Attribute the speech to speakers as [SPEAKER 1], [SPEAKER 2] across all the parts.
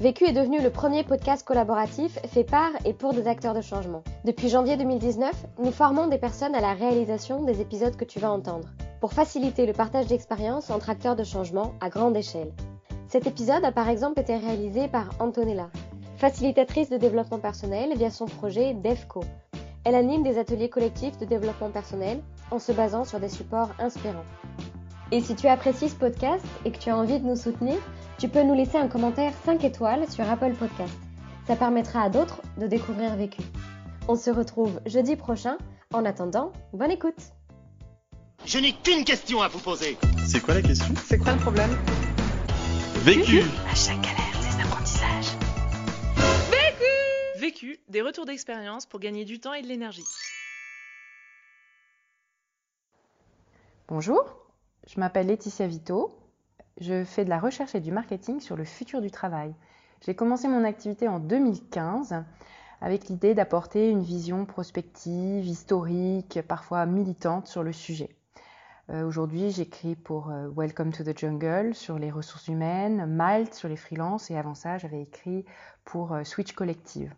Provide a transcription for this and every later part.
[SPEAKER 1] Vécu est devenu le premier podcast collaboratif fait par et pour des acteurs de changement. Depuis janvier 2019, nous formons des personnes à la réalisation des épisodes que tu vas entendre, pour faciliter le partage d'expériences entre acteurs de changement à grande échelle. Cet épisode a par exemple été réalisé par Antonella, facilitatrice de développement personnel via son projet DEFCO. Elle anime des ateliers collectifs de développement personnel en se basant sur des supports inspirants. Et si tu apprécies ce podcast et que tu as envie de nous soutenir, tu peux nous laisser un commentaire 5 étoiles sur Apple Podcast. Ça permettra à d'autres de découvrir Vécu. On se retrouve jeudi prochain. En attendant, bonne écoute.
[SPEAKER 2] Je n'ai qu'une question à vous poser.
[SPEAKER 3] C'est quoi la question?
[SPEAKER 4] C'est quoi le problème?
[SPEAKER 3] Vécu
[SPEAKER 5] À chaque galère, des apprentissages.
[SPEAKER 4] Vécu, des retours d'expérience pour gagner du temps et de l'énergie.
[SPEAKER 6] Bonjour, je m'appelle Laetitia Vito. Je fais de la recherche et du marketing sur le futur du travail. J'ai commencé mon activité en 2015 avec l'idée d'apporter une vision prospective, historique, parfois militante sur le sujet. Euh, Aujourd'hui, j'écris pour euh, Welcome to the Jungle sur les ressources humaines, Malte sur les freelances et avant ça, j'avais écrit pour euh, Switch Collective.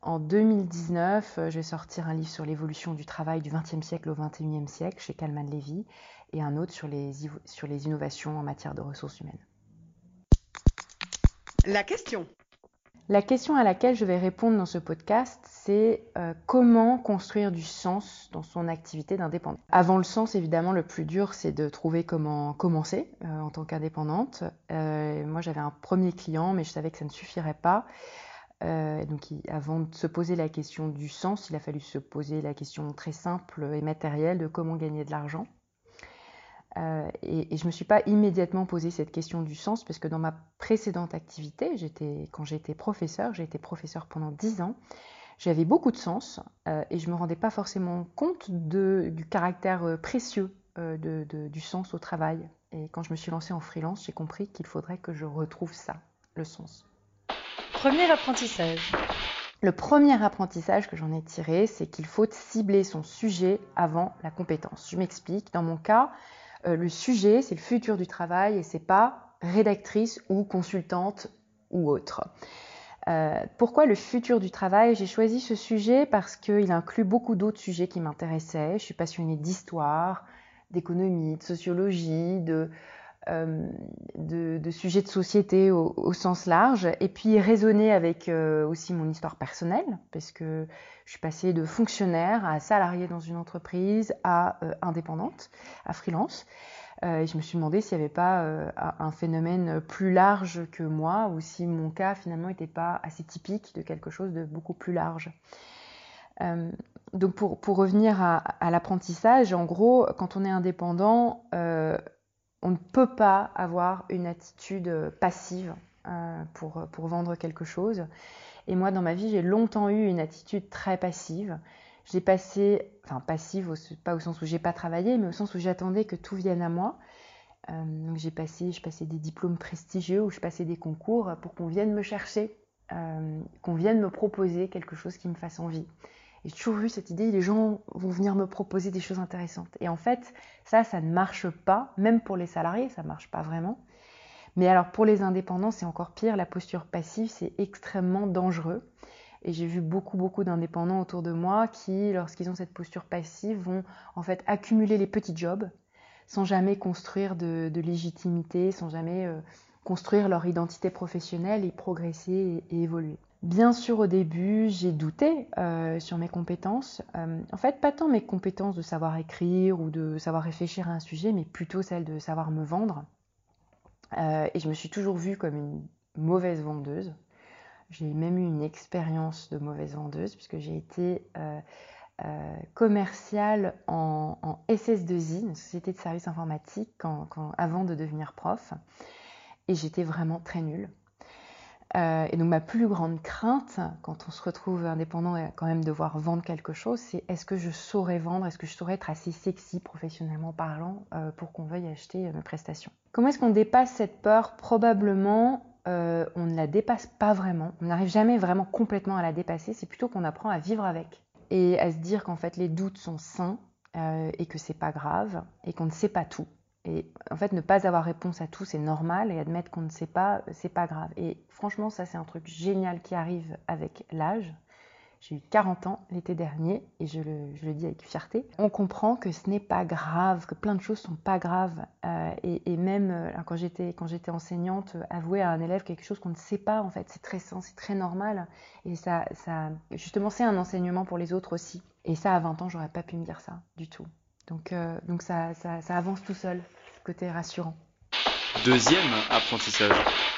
[SPEAKER 6] En 2019, euh, je vais sortir un livre sur l'évolution du travail du XXe siècle au XXIe siècle chez Kalman Levy et un autre sur les, sur les innovations en matière de ressources humaines.
[SPEAKER 4] La question.
[SPEAKER 6] La question à laquelle je vais répondre dans ce podcast, c'est euh, comment construire du sens dans son activité d'indépendant. Avant le sens, évidemment, le plus dur, c'est de trouver comment commencer euh, en tant qu'indépendante. Euh, moi, j'avais un premier client, mais je savais que ça ne suffirait pas. Donc, il, avant de se poser la question du sens, il a fallu se poser la question très simple et matérielle de comment gagner de l'argent. Euh, et, et, je ne me suis pas immédiatement posé cette question du sens parce que dans ma précédente activité, quand j'étais professeur, j'ai été professeur pendant 10 ans, j'avais beaucoup de sens euh, et je ne me rendais pas forcément compte de, du caractère euh, précieux euh, de, de, du sens au travail. Et quand je me suis lancée en freelance, j'ai compris qu'il faudrait que je retrouve ça, le sens.
[SPEAKER 5] Premier apprentissage.
[SPEAKER 6] Le premier apprentissage que j'en ai tiré, c'est qu'il faut cibler son sujet avant la compétence. Je m'explique. Dans mon cas, euh, le sujet, c'est le futur du travail et c'est pas rédactrice ou consultante ou autre. Euh, pourquoi le futur du travail? J'ai choisi ce sujet parce qu'il inclut beaucoup d'autres sujets qui m'intéressaient. Je suis passionnée d'histoire, d'économie, de sociologie, de, de, de, sujets de société au, sens large, et puis résonner avec euh, aussi mon histoire personnelle, parce que je suis passée de fonctionnaire à salarié dans une entreprise à euh, indépendante, à freelance. Euh, je me suis demandé s'il n'y avait pas euh, un phénomène plus large que moi, ou si mon cas finalement n'était pas assez typique de quelque chose de beaucoup plus large. Euh, donc pour, pour, revenir à l'apprentissage, en gros, quand on est indépendant, on ne peut pas avoir une attitude passive euh, pour, vendre quelque chose. Et moi, dans ma vie, j'ai longtemps eu une attitude très passive. J'ai passé, enfin passive, pas au sens où j'ai pas travaillé, mais au sens où j'attendais que tout vienne à moi. Euh, donc j'ai passé, je passais des diplômes prestigieux ou je passais des concours pour qu'on vienne me chercher, euh, qu'on vienne me proposer quelque chose qui me fasse envie. J'ai toujours eu cette idée, les gens vont venir me proposer des choses intéressantes. Et en fait, ça, ça ne marche pas, même pour les salariés, ça ne marche pas vraiment. Mais alors pour les indépendants, c'est encore pire, la posture passive, c'est extrêmement dangereux. Et j'ai vu beaucoup, beaucoup d'indépendants autour de moi qui, lorsqu'ils ont cette posture passive, vont en fait accumuler les petits jobs sans jamais construire de, légitimité, sans jamais euh, construire leur identité professionnelle et progresser et évoluer. Bien sûr, au début, j'ai douté euh, sur mes compétences. Euh, en fait, pas tant mes compétences de savoir écrire ou de savoir réfléchir à un sujet, mais plutôt celles de savoir me vendre. Euh, et je me suis toujours vue comme une mauvaise vendeuse. J'ai même eu une expérience de mauvaise vendeuse puisque j'ai été commerciale en, en, SS2I, une société de services informatiques, avant de devenir prof. Et j'étais vraiment très nulle. Euh, et donc ma plus grande crainte quand on se retrouve indépendant et quand même devoir vendre quelque chose, c'est est-ce que je saurais vendre, est-ce que je saurais être assez sexy professionnellement parlant euh, pour qu'on veuille acheter euh, mes prestations? Comment est-ce qu'on dépasse cette peur? Probablement on ne la dépasse pas vraiment, on n'arrive jamais vraiment complètement à la dépasser, c'est plutôt qu'on apprend à vivre avec. Et à se dire qu'en fait les doutes sont sains et que c'est pas grave et qu'on ne sait pas tout et en fait, ne pas avoir réponse à tout, c'est normal. Et admettre qu'on ne sait pas, c'est pas grave. Et franchement, ça, c'est un truc génial qui arrive avec l'âge. J'ai eu 40 ans l'été dernier et je le, dis avec fierté. On comprend que ce n'est pas grave, que plein de choses sont pas graves. Euh, et, même euh, quand j'étais enseignante, avouer à un élève quelque chose qu'on ne sait pas, en fait, c'est très sain, c'est très normal. Et ça, justement, c'est un enseignement pour les autres aussi. Et ça, à 20 ans, j'aurais pas pu me dire ça du tout. Donc, euh, ça avance tout seul côté rassurant.
[SPEAKER 3] Deuxième apprentissage.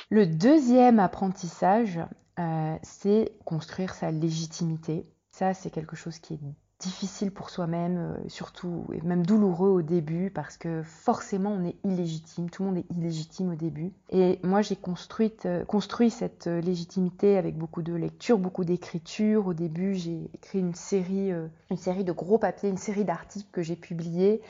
[SPEAKER 6] Le deuxième apprentissage, euh, c'est construire sa légitimité. Ça, c'est quelque chose qui est difficile pour soi-même, euh, surtout et même douloureux au début parce que forcément on est illégitime, tout le monde est illégitime au début. Et moi j'ai construit, euh, construit cette légitimité avec beaucoup de lectures, beaucoup d'écriture. Au début j'ai écrit une série, une série de gros papiers, une série d'articles que j'ai publiés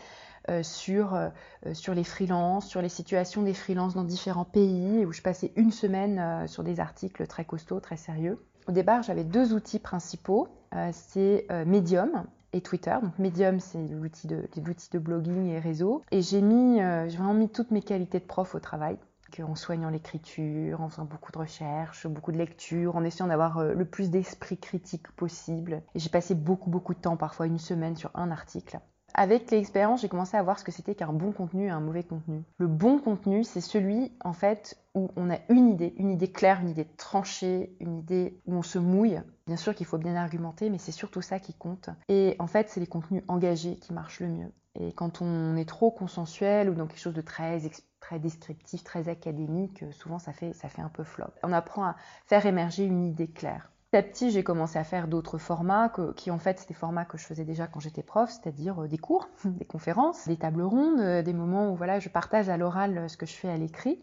[SPEAKER 6] euh, sur, euh, sur les freelances, sur les situations des freelances dans différents pays, où je passais une semaine euh, sur des articles très costauds, très sérieux. Au départ, j'avais deux outils principaux, c'est Medium et Twitter. Donc Medium, c'est l'outil de, de blogging et réseau. Et j'ai mis, j'ai vraiment mis toutes mes qualités de prof au travail en soignant l'écriture, en faisant beaucoup de recherches, beaucoup de lectures, en essayant d'avoir le plus d'esprit critique possible. J'ai passé beaucoup, beaucoup de temps, parfois une semaine sur un article. Avec l'expérience, j'ai commencé à voir ce que c'était qu'un bon contenu et un mauvais contenu. Le bon contenu, c'est celui, en fait, où on a une idée, une idée claire, une idée tranchée, une idée où on se mouille. Bien sûr qu'il faut bien argumenter, mais c'est surtout ça qui compte. Et en fait, c'est les contenus engagés qui marchent le mieux. Et quand on est trop consensuel ou dans quelque chose de très, très descriptif, très académique, souvent ça fait, ça fait un peu flop. On apprend à faire émerger une idée claire. Petit à petit, j'ai commencé à faire d'autres formats qui en fait c'était des formats que je faisais déjà quand j'étais prof, c'est-à-dire euh, des cours, des conférences, des tables rondes, euh, des moments où voilà, je partage à l'oral euh, ce que je fais à l'écrit.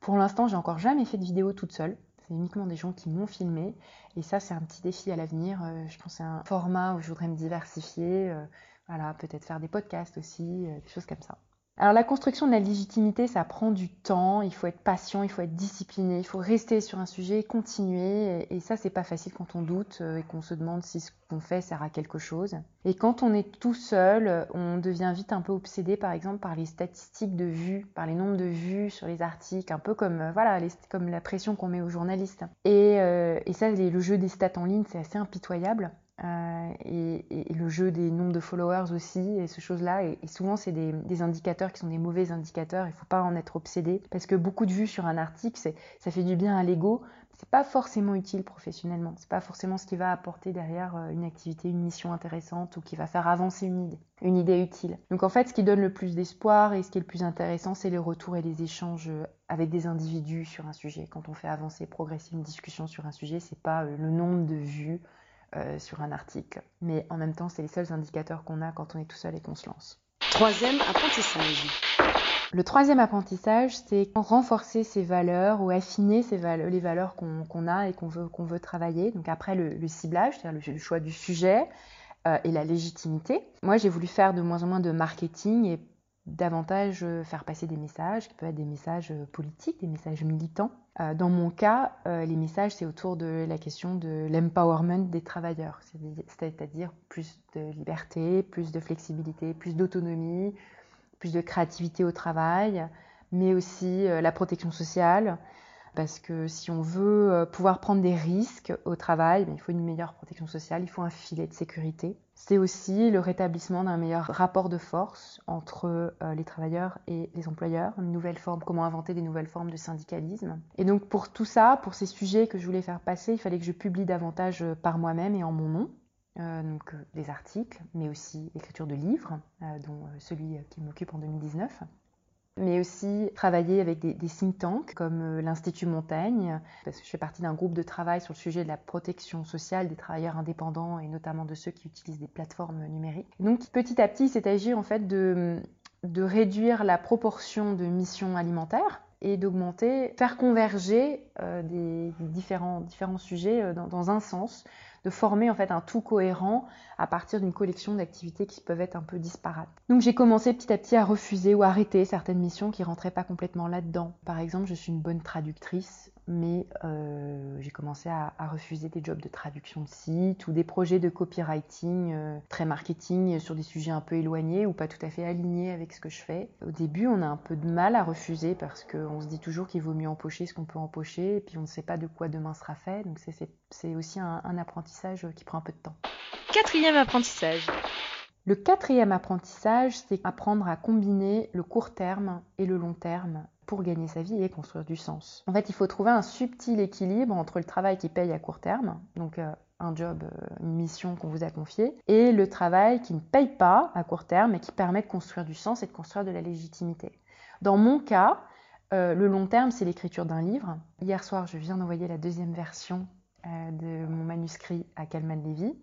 [SPEAKER 6] Pour l'instant, j'ai encore jamais fait de vidéo toute seule. C'est uniquement des gens qui m'ont filmé. Et ça, c'est un petit défi à l'avenir. Je pense c'est un format où je voudrais me diversifier. Voilà, peut-être faire des podcasts aussi, des choses comme ça. Alors la construction de la légitimité, ça prend du temps, il faut être patient, il faut être discipliné, il faut rester sur un sujet, continuer, et ça c'est pas facile quand on doute euh, et qu'on se demande si ce qu'on fait sert à quelque chose. Et quand on est tout seul, on devient vite un peu obsédé par exemple par les statistiques de vues, par les nombres de vues sur les articles, un peu comme euh, voilà, comme la pression qu'on met aux journalistes. Et, euh, et ça, le jeu des stats en ligne, c'est assez impitoyable. Euh, et, le jeu des nombres de followers aussi, et ce choses-là. Et, souvent, c'est des, indicateurs qui sont des mauvais indicateurs. Il ne faut pas en être obsédé parce que beaucoup de vues sur un article, ça fait du bien à l'ego. C'est pas forcément utile professionnellement. C'est pas forcément ce qui va apporter derrière euh, une activité, une mission intéressante ou qui va faire avancer une idée, une idée utile. Donc en fait, ce qui donne le plus d'espoir et ce qui est le plus intéressant, c'est les retours et les échanges euh, avec des individus sur un sujet. Quand on fait avancer, progresser une discussion sur un sujet, c'est pas le nombre de vues euh, sur un article. Mais en même temps, c'est les seuls indicateurs qu'on a quand on est tout seul et qu'on se lance.
[SPEAKER 5] Troisième apprentissage.
[SPEAKER 6] Le troisième apprentissage, c'est renforcer ses valeurs ou affiner les valeurs qu'on a et qu'on veut, qu'on veut travailler. Donc après le, ciblage, c'est-à-dire le, choix du sujet euh, et la légitimité. Moi, j'ai voulu faire de moins en moins de marketing et davantage euh, faire passer des messages, qui peuvent être des messages euh, politiques, des messages militants. Euh, dans mon cas, les messages, c'est autour de la question de l'empowerment des travailleurs, c'est-à-dire plus de liberté, plus de flexibilité, plus d'autonomie, plus de créativité au travail, mais aussi la protection sociale, parce que si on veut pouvoir prendre des risques au travail, ben, il faut une meilleure protection sociale, il faut un filet de sécurité. C'est aussi le rétablissement d'un meilleur rapport de force entre euh, les travailleurs et les employeurs, une nouvelle forme, comment inventer des nouvelles formes de syndicalisme. Et donc pour tout ça, pour ces sujets que je voulais faire passer, il fallait que je publie davantage euh, par moi-même et en mon nom. Euh, donc des articles, mais aussi l'écriture de livres, dont celui qui m'occupe en 2019 mais aussi travailler avec des, think tanks comme euh, l'Institut Montaigne, parce que je fais partie d'un groupe de travail sur le sujet de la protection sociale des travailleurs indépendants et notamment de ceux qui utilisent des plateformes numériques. Donc petit à petit, c'est agir en fait de, de réduire la proportion de missions alimentaires et d'augmenter, faire converger euh, des, différents, différents sujets euh, dans, un sens, de former en fait un tout cohérent à partir d'une collection d'activités qui peuvent être un peu disparates. Donc j'ai commencé petit à petit à refuser ou arrêter certaines missions qui rentraient pas complètement là-dedans. Par exemple, je suis une bonne traductrice, mais euh, j'ai commencé à, refuser des jobs de traduction de site ou des projets de copywriting euh, très marketing sur des sujets un peu éloignés ou pas tout à fait alignés avec ce que je fais. Au début, on a un peu de mal à refuser parce qu'on se dit toujours qu'il vaut mieux empocher ce qu'on peut empocher et puis on ne sait pas de quoi demain sera fait. Donc c'est aussi un apprentissage qui prend un peu de temps.
[SPEAKER 4] Quatrième apprentissage.
[SPEAKER 6] Le quatrième apprentissage, c'est apprendre à combiner le court terme et le long terme pour gagner sa vie et construire du sens. En fait, il faut trouver un subtil équilibre entre le travail qui paye à court terme, donc euh, un job, euh, une mission qu'on vous a confiée, et le travail qui ne paye pas à court terme et qui permet de construire du sens et de construire de la légitimité. Dans mon cas, euh, le long terme, c'est l'écriture d'un livre. Hier soir, je viens d'envoyer la deuxième version de mon manuscrit à Kalman Levy.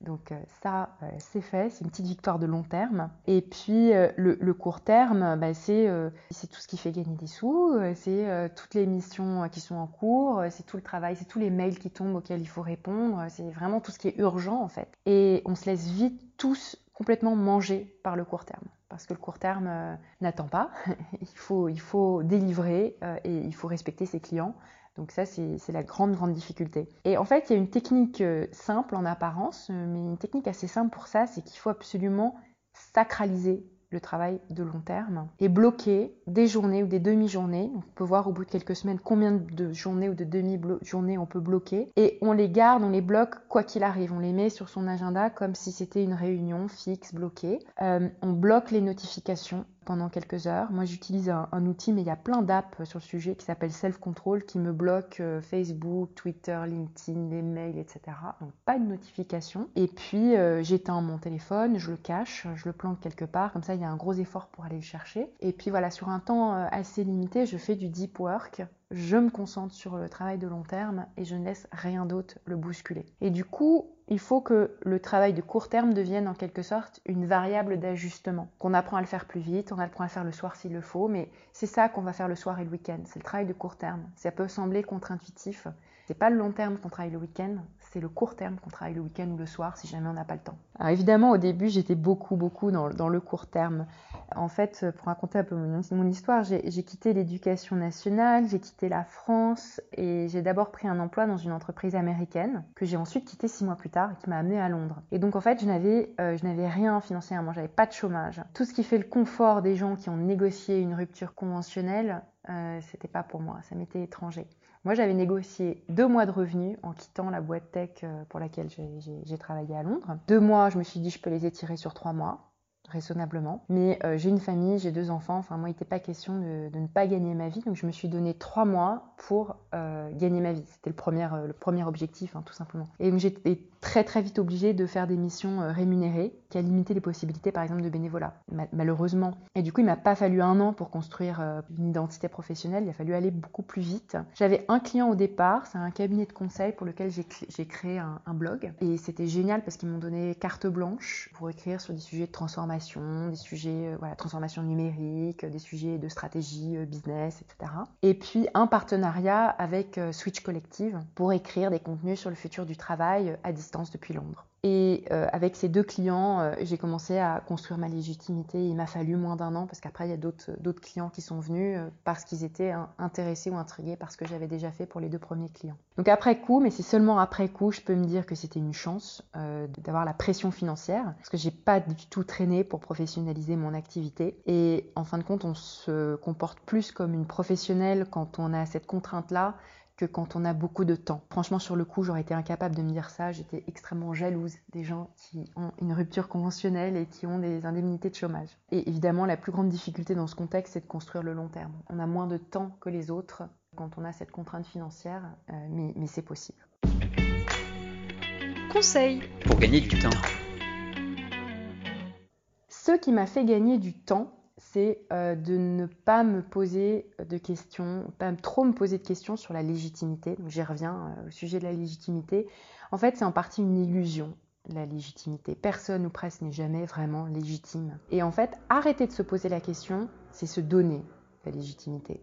[SPEAKER 6] Donc euh, ça, euh, c'est fait, c'est une petite victoire de long terme. Et puis euh, le, le, court terme, bah, c'est tout ce qui fait gagner des sous, c'est toutes les missions qui sont en cours, c'est tout le travail, c'est tous les mails qui tombent auxquels il faut répondre, c'est vraiment tout ce qui est urgent en fait. Et on se laisse vite tous complètement manger par le court terme. Parce que le court terme n'attend pas, il, faut, il faut délivrer et il faut respecter ses clients. Donc ça, c'est la grande, grande difficulté. Et en fait, il y a une technique euh, simple en apparence, euh, mais une technique assez simple pour ça, c'est qu'il faut absolument sacraliser le travail de long terme et bloquer des journées ou des demi-journées. On peut voir au bout de quelques semaines combien de journées ou de demi-journées on peut bloquer. Et on les garde, on les bloque quoi qu'il arrive. On les met sur son agenda comme si c'était une réunion fixe, bloquée. Euh, on bloque les notifications pendant quelques heures. Moi, j'utilise un, outil, mais il y a plein d'apps sur le sujet qui s'appelle Self Control qui me bloque euh, Facebook, Twitter, LinkedIn, les mails, etc. Donc, pas de notification. Et puis, euh, j'éteins mon téléphone, je le cache, je le planque quelque part. Comme ça, il y a un gros effort pour aller le chercher. Et puis, voilà, sur un temps euh, assez limité, je fais du deep work je me concentre sur le travail de long terme et je ne laisse rien d'autre le bousculer. Et du coup, il faut que le travail de court terme devienne en quelque sorte une variable d'ajustement. Qu'on apprend à le faire plus vite, on apprend à le faire le soir s'il le faut, mais c'est ça qu'on va faire le soir et le week-end. C'est le travail de court terme. Ça peut sembler contre-intuitif. C'est pas le long terme qu'on travaille le week-end, c'est le court terme qu'on travaille le week-end ou le soir si jamais on n'a pas le temps. Évidemment, au début, j'étais beaucoup, beaucoup dans, dans, le court terme. En fait, pour raconter un peu mon, mon histoire, j'ai quitté l'éducation nationale, j'ai quitté la France et j'ai d'abord pris un emploi dans une entreprise américaine que j'ai ensuite quitté six mois plus tard qui m'a amené à Londres. Et donc en fait, je n'avais euh, je n'avais rien financièrement, j'avais pas de chômage. Tout ce qui fait le confort des gens qui ont négocié une rupture conventionnelle, euh, c'était pas pour moi, ça m'était étranger. Moi, j'avais négocié deux mois de revenus en quittant la boîte tech euh, pour laquelle j'ai travaillé à Londres. Deux mois, je me suis dit, je peux les étirer sur trois mois raisonnablement. Mais euh, j'ai une famille, j'ai deux enfants, enfin moi il n'était pas question de, ne pas gagner ma vie, donc je me suis donné trois mois pour euh, gagner ma vie. C'était le premier, euh, premier objectif, hein, tout simplement. Et donc j'étais très très vite obligée de faire des missions rémunérées qui a limité les possibilités par exemple de bénévolat, malheureusement. Et du coup il m'a pas fallu un an pour construire une identité professionnelle, il a fallu aller beaucoup plus vite. J'avais un client au départ, c'est un cabinet de conseil pour lequel j'ai créé un blog et c'était génial parce qu'ils m'ont donné carte blanche pour écrire sur des sujets de transformation, des sujets euh, transformation numérique, des sujets de stratégie business, etc. Et puis un partenariat avec Switch Collective pour écrire des contenus sur le futur du travail à distance depuis Londres. Et euh, avec ces deux clients, euh, j'ai commencé à construire ma légitimité. Il m'a fallu moins d'un an parce qu'après, il y a d'autres clients qui sont venus euh, parce qu'ils étaient intéressés ou intrigués par ce que j'avais déjà fait pour les deux premiers clients. Donc après coup, mais c'est seulement après coup, je peux me dire que c'était une chance euh, d'avoir la pression financière parce que j'ai pas du tout traîné pour professionnaliser mon activité. Et en fin de compte, on se comporte plus comme une professionnelle quand on a cette contrainte-là que quand on a beaucoup de temps. Franchement, sur le coup, j'aurais été incapable de me dire ça. J'étais extrêmement jalouse des gens qui ont une rupture conventionnelle et qui ont des indemnités de chômage. Et évidemment, la plus grande difficulté dans ce contexte, c'est de construire le long terme. On a moins de temps que les autres quand on a cette contrainte financière, euh, mais, mais c'est possible.
[SPEAKER 4] Conseil
[SPEAKER 3] pour gagner du temps.
[SPEAKER 6] Ce qui m'a fait gagner du temps, c'est euh, de ne pas me poser de questions, pas trop me poser de questions sur la légitimité. J'y reviens euh, au sujet de la légitimité. En fait, c'est en partie une illusion, la légitimité. Personne ou presque n'est jamais vraiment légitime. Et en fait, arrêter de se poser la question, c'est se donner la légitimité.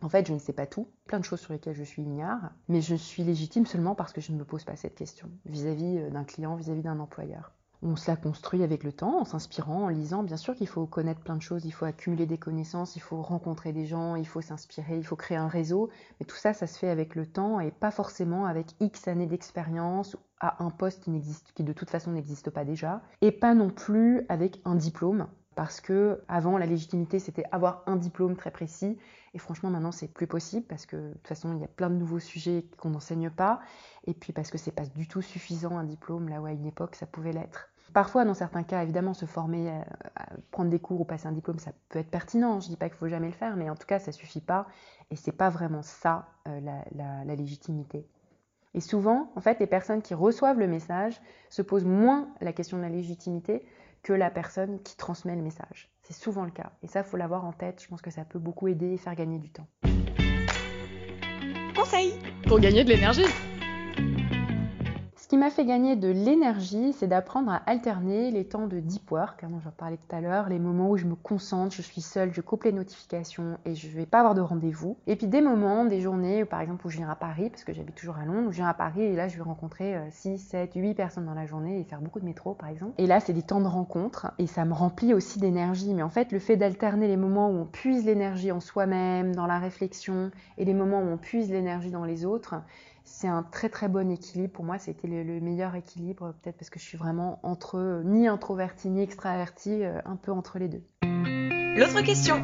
[SPEAKER 6] En fait, je ne sais pas tout, plein de choses sur lesquelles je suis ignare, mais je suis légitime seulement parce que je ne me pose pas cette question vis-à-vis euh, d'un client, vis-à-vis d'un employeur. On se la construit avec le temps, en s'inspirant, en lisant. Bien sûr qu'il faut connaître plein de choses, il faut accumuler des connaissances, il faut rencontrer des gens, il faut s'inspirer, il faut créer un réseau. Mais tout ça, ça se fait avec le temps et pas forcément avec X années d'expérience à un poste qui, de toute façon n'existe pas déjà. Et pas non plus avec un diplôme parce que avant la légitimité c'était avoir un diplôme très précis et franchement maintenant c'est plus possible parce que de toute façon il y a plein de nouveaux sujets qu'on n'enseigne pas et puis parce que c'est pas du tout suffisant un diplôme là où à une époque ça pouvait l'être. Parfois dans certains cas évidemment se former, euh, prendre des cours ou passer un diplôme ça peut être pertinent, je dis pas qu'il faut jamais le faire mais en tout cas ça suffit pas et c'est pas vraiment ça euh, la, la légitimité. Et souvent, en fait, les personnes qui reçoivent le message se posent moins la question de la légitimité que la personne qui transmet le message. C'est souvent le cas. Et ça, faut l'avoir en tête. Je pense que ça peut beaucoup aider et faire gagner du temps.
[SPEAKER 4] Conseil pour gagner de l'énergie
[SPEAKER 6] qui m'a fait gagner de l'énergie, c'est d'apprendre à alterner les temps de deep work, comme j'en parlais tout à l'heure, les moments où je me concentre, je suis seule, je coupe les notifications et je vais pas avoir de rendez-vous. Et puis des moments, des journées, par exemple, où je viens à Paris, parce que j'habite toujours à Londres, où je viens à Paris et là je vais rencontrer 6, 7, 8 personnes dans la journée et faire beaucoup de métro, par exemple. Et là, c'est des temps de rencontre et ça me remplit aussi d'énergie. Mais en fait, le fait d'alterner les moments où on puise l'énergie en soi-même, dans la réflexion, et les moments où on puise l'énergie dans les autres, c'est un très très bon équilibre. Pour moi, c'était le, le, meilleur équilibre, peut-être parce que je suis vraiment entre ni introverti ni extraverti, euh, un peu entre les deux.
[SPEAKER 4] L'autre question.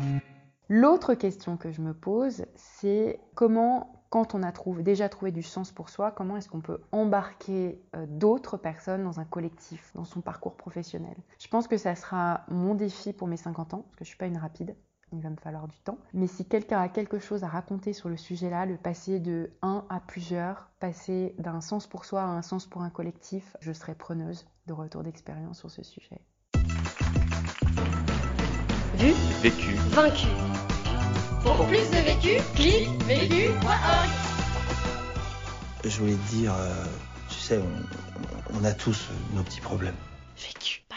[SPEAKER 6] L'autre question que je me pose, c'est comment, quand on a trouvé, déjà trouvé du sens pour soi, comment est-ce qu'on peut embarquer euh, d'autres personnes dans un collectif, dans son parcours professionnel? Je pense que ça sera mon défi pour mes 50 ans, parce que je ne suis pas une rapide il va me falloir du temps. Mais si quelqu'un a quelque chose à raconter sur le sujet-là, le passer de un à plusieurs, passer d'un sens pour soi à un sens pour un collectif, je serai preneuse de retour d'expérience sur ce sujet.
[SPEAKER 3] Vu, vécu,
[SPEAKER 4] vaincu. Pour plus de vécu, clique vécu.org.
[SPEAKER 7] Je voulais te dire, euh, tu sais, on, on a tous nos petits problèmes.
[SPEAKER 4] Vécu.